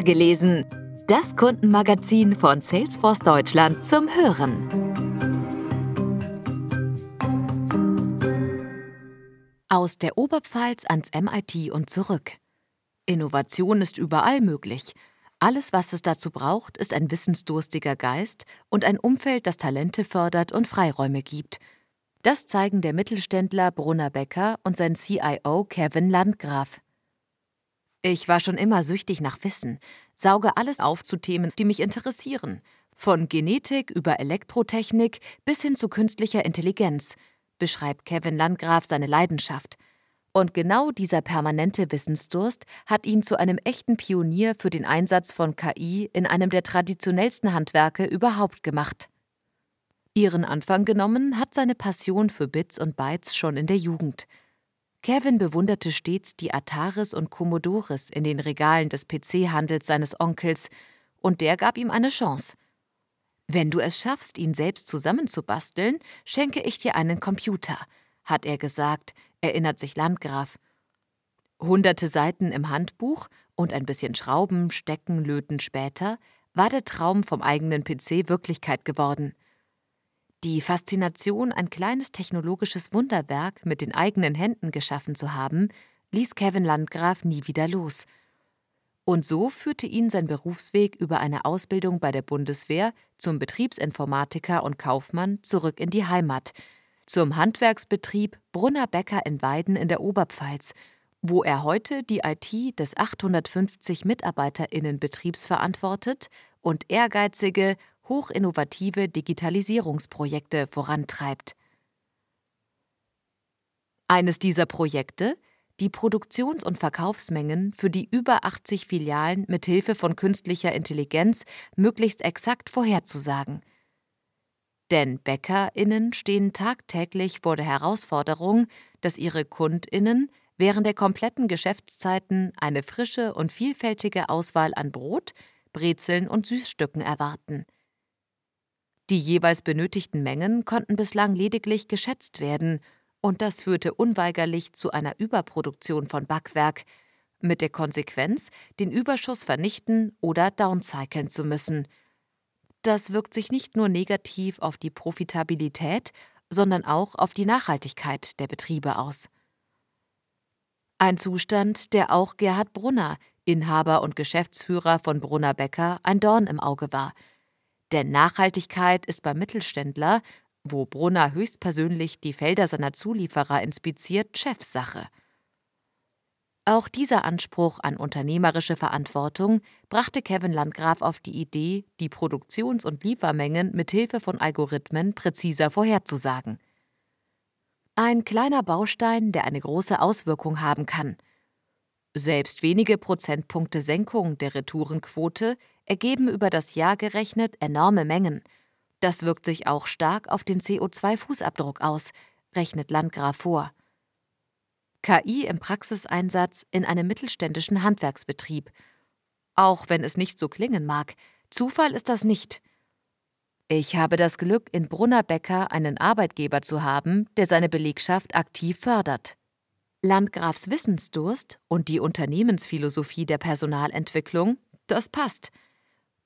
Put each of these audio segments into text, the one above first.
gelesen. Das Kundenmagazin von Salesforce Deutschland zum Hören. Aus der Oberpfalz ans MIT und zurück. Innovation ist überall möglich. Alles, was es dazu braucht, ist ein wissensdurstiger Geist und ein Umfeld, das Talente fördert und Freiräume gibt. Das zeigen der Mittelständler Brunner Becker und sein CIO Kevin Landgraf. Ich war schon immer süchtig nach Wissen, sauge alles auf zu Themen, die mich interessieren. Von Genetik über Elektrotechnik bis hin zu künstlicher Intelligenz, beschreibt Kevin Landgraf seine Leidenschaft. Und genau dieser permanente Wissensdurst hat ihn zu einem echten Pionier für den Einsatz von KI in einem der traditionellsten Handwerke überhaupt gemacht. Ihren Anfang genommen hat seine Passion für Bits und Bytes schon in der Jugend – Kevin bewunderte stets die Ataris und Commodores in den Regalen des PC-Handels seines Onkels, und der gab ihm eine Chance. Wenn du es schaffst, ihn selbst zusammenzubasteln, schenke ich dir einen Computer, hat er gesagt, erinnert sich Landgraf. Hunderte Seiten im Handbuch und ein bisschen Schrauben, Stecken, Löten später war der Traum vom eigenen PC Wirklichkeit geworden. Die Faszination, ein kleines technologisches Wunderwerk mit den eigenen Händen geschaffen zu haben, ließ Kevin Landgraf nie wieder los. Und so führte ihn sein Berufsweg über eine Ausbildung bei der Bundeswehr zum Betriebsinformatiker und Kaufmann zurück in die Heimat, zum Handwerksbetrieb Brunner Bäcker in Weiden in der Oberpfalz, wo er heute die IT des 850 MitarbeiterInnen-Betriebs verantwortet und ehrgeizige, hochinnovative Digitalisierungsprojekte vorantreibt. Eines dieser Projekte, die Produktions- und Verkaufsmengen für die über 80 Filialen mit Hilfe von künstlicher Intelligenz möglichst exakt vorherzusagen. Denn BäckerInnen stehen tagtäglich vor der Herausforderung, dass ihre KundInnen während der kompletten Geschäftszeiten eine frische und vielfältige Auswahl an Brot, Brezeln und Süßstücken erwarten. Die jeweils benötigten Mengen konnten bislang lediglich geschätzt werden, und das führte unweigerlich zu einer Überproduktion von Backwerk, mit der Konsequenz, den Überschuss vernichten oder downcyclen zu müssen. Das wirkt sich nicht nur negativ auf die Profitabilität, sondern auch auf die Nachhaltigkeit der Betriebe aus. Ein Zustand, der auch Gerhard Brunner, Inhaber und Geschäftsführer von Brunner Becker, ein Dorn im Auge war – denn Nachhaltigkeit ist beim Mittelständler, wo Brunner höchstpersönlich die Felder seiner Zulieferer inspiziert, Chefsache. Auch dieser Anspruch an unternehmerische Verantwortung brachte Kevin Landgraf auf die Idee, die Produktions- und Liefermengen mit Hilfe von Algorithmen präziser vorherzusagen. Ein kleiner Baustein, der eine große Auswirkung haben kann. Selbst wenige Prozentpunkte Senkung der Retourenquote ergeben über das Jahr gerechnet enorme Mengen. Das wirkt sich auch stark auf den CO2-Fußabdruck aus, rechnet Landgraf vor. KI im Praxiseinsatz in einem mittelständischen Handwerksbetrieb. Auch wenn es nicht so klingen mag, Zufall ist das nicht. Ich habe das Glück, in Brunnerbecker einen Arbeitgeber zu haben, der seine Belegschaft aktiv fördert. Landgrafs Wissensdurst und die Unternehmensphilosophie der Personalentwicklung, das passt.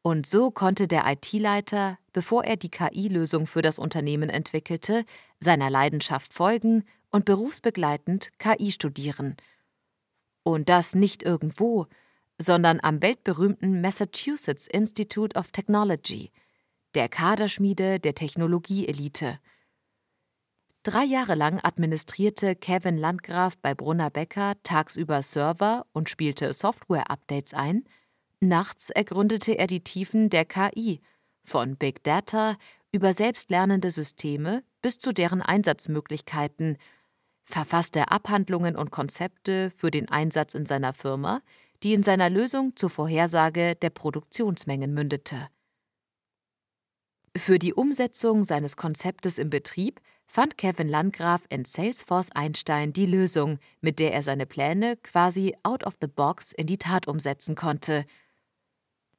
Und so konnte der IT-Leiter, bevor er die KI-Lösung für das Unternehmen entwickelte, seiner Leidenschaft folgen und berufsbegleitend KI studieren. Und das nicht irgendwo, sondern am weltberühmten Massachusetts Institute of Technology, der Kaderschmiede der Technologieelite. Drei Jahre lang administrierte Kevin Landgraf bei Brunner Becker tagsüber Server und spielte Software-Updates ein – Nachts ergründete er die Tiefen der KI, von Big Data über selbstlernende Systeme bis zu deren Einsatzmöglichkeiten, verfasste Abhandlungen und Konzepte für den Einsatz in seiner Firma, die in seiner Lösung zur Vorhersage der Produktionsmengen mündete. Für die Umsetzung seines Konzeptes im Betrieb fand Kevin Landgraf in Salesforce Einstein die Lösung, mit der er seine Pläne quasi out of the box in die Tat umsetzen konnte –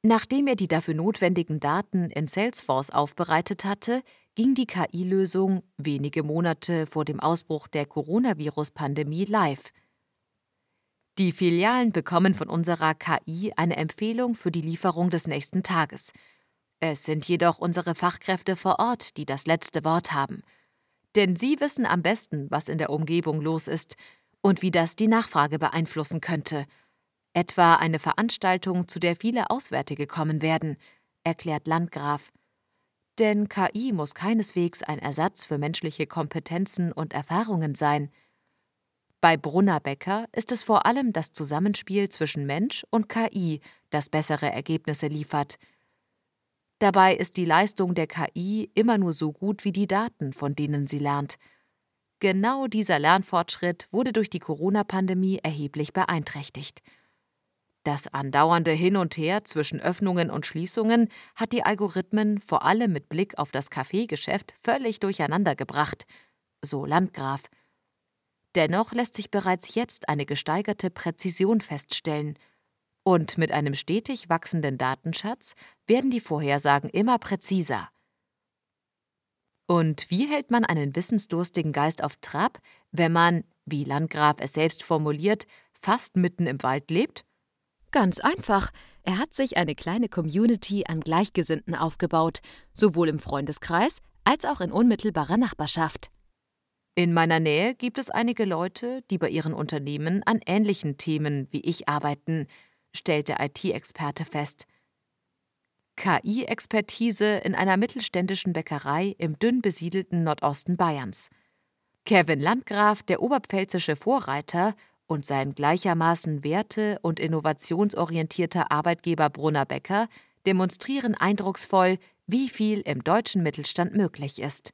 Nachdem er die dafür notwendigen Daten in Salesforce aufbereitet hatte, ging die KI-Lösung wenige Monate vor dem Ausbruch der Coronavirus-Pandemie live. Die Filialen bekommen von unserer KI eine Empfehlung für die Lieferung des nächsten Tages. Es sind jedoch unsere Fachkräfte vor Ort, die das letzte Wort haben. Denn sie wissen am besten, was in der Umgebung los ist und wie das die Nachfrage beeinflussen könnte. Etwa eine Veranstaltung, zu der viele Auswärtige kommen werden, erklärt Landgraf. Denn KI muss keineswegs ein Ersatz für menschliche Kompetenzen und Erfahrungen sein. Bei Brunner Becker ist es vor allem das Zusammenspiel zwischen Mensch und KI, das bessere Ergebnisse liefert. Dabei ist die Leistung der KI immer nur so gut wie die Daten, von denen sie lernt. Genau dieser Lernfortschritt wurde durch die Corona-Pandemie erheblich beeinträchtigt. Das andauernde Hin und Her zwischen Öffnungen und Schließungen hat die Algorithmen vor allem mit Blick auf das Kaffeegeschäft völlig durcheinandergebracht, so Landgraf. Dennoch lässt sich bereits jetzt eine gesteigerte Präzision feststellen. Und mit einem stetig wachsenden Datenschatz werden die Vorhersagen immer präziser. Und wie hält man einen wissensdurstigen Geist auf Trab, wenn man, wie Landgraf es selbst formuliert, fast mitten im Wald lebt? Ganz einfach. Er hat sich eine kleine Community an Gleichgesinnten aufgebaut, sowohl im Freundeskreis als auch in unmittelbarer Nachbarschaft. In meiner Nähe gibt es einige Leute, die bei ihren Unternehmen an ähnlichen Themen wie ich arbeiten, stellt der IT-Experte fest. KI-Expertise in einer mittelständischen Bäckerei im dünn besiedelten Nordosten Bayerns. Kevin Landgraf, der oberpfälzische Vorreiter und sein gleichermaßen werte- und innovationsorientierter Arbeitgeber Brunner Becker demonstrieren eindrucksvoll, wie viel im deutschen Mittelstand möglich ist.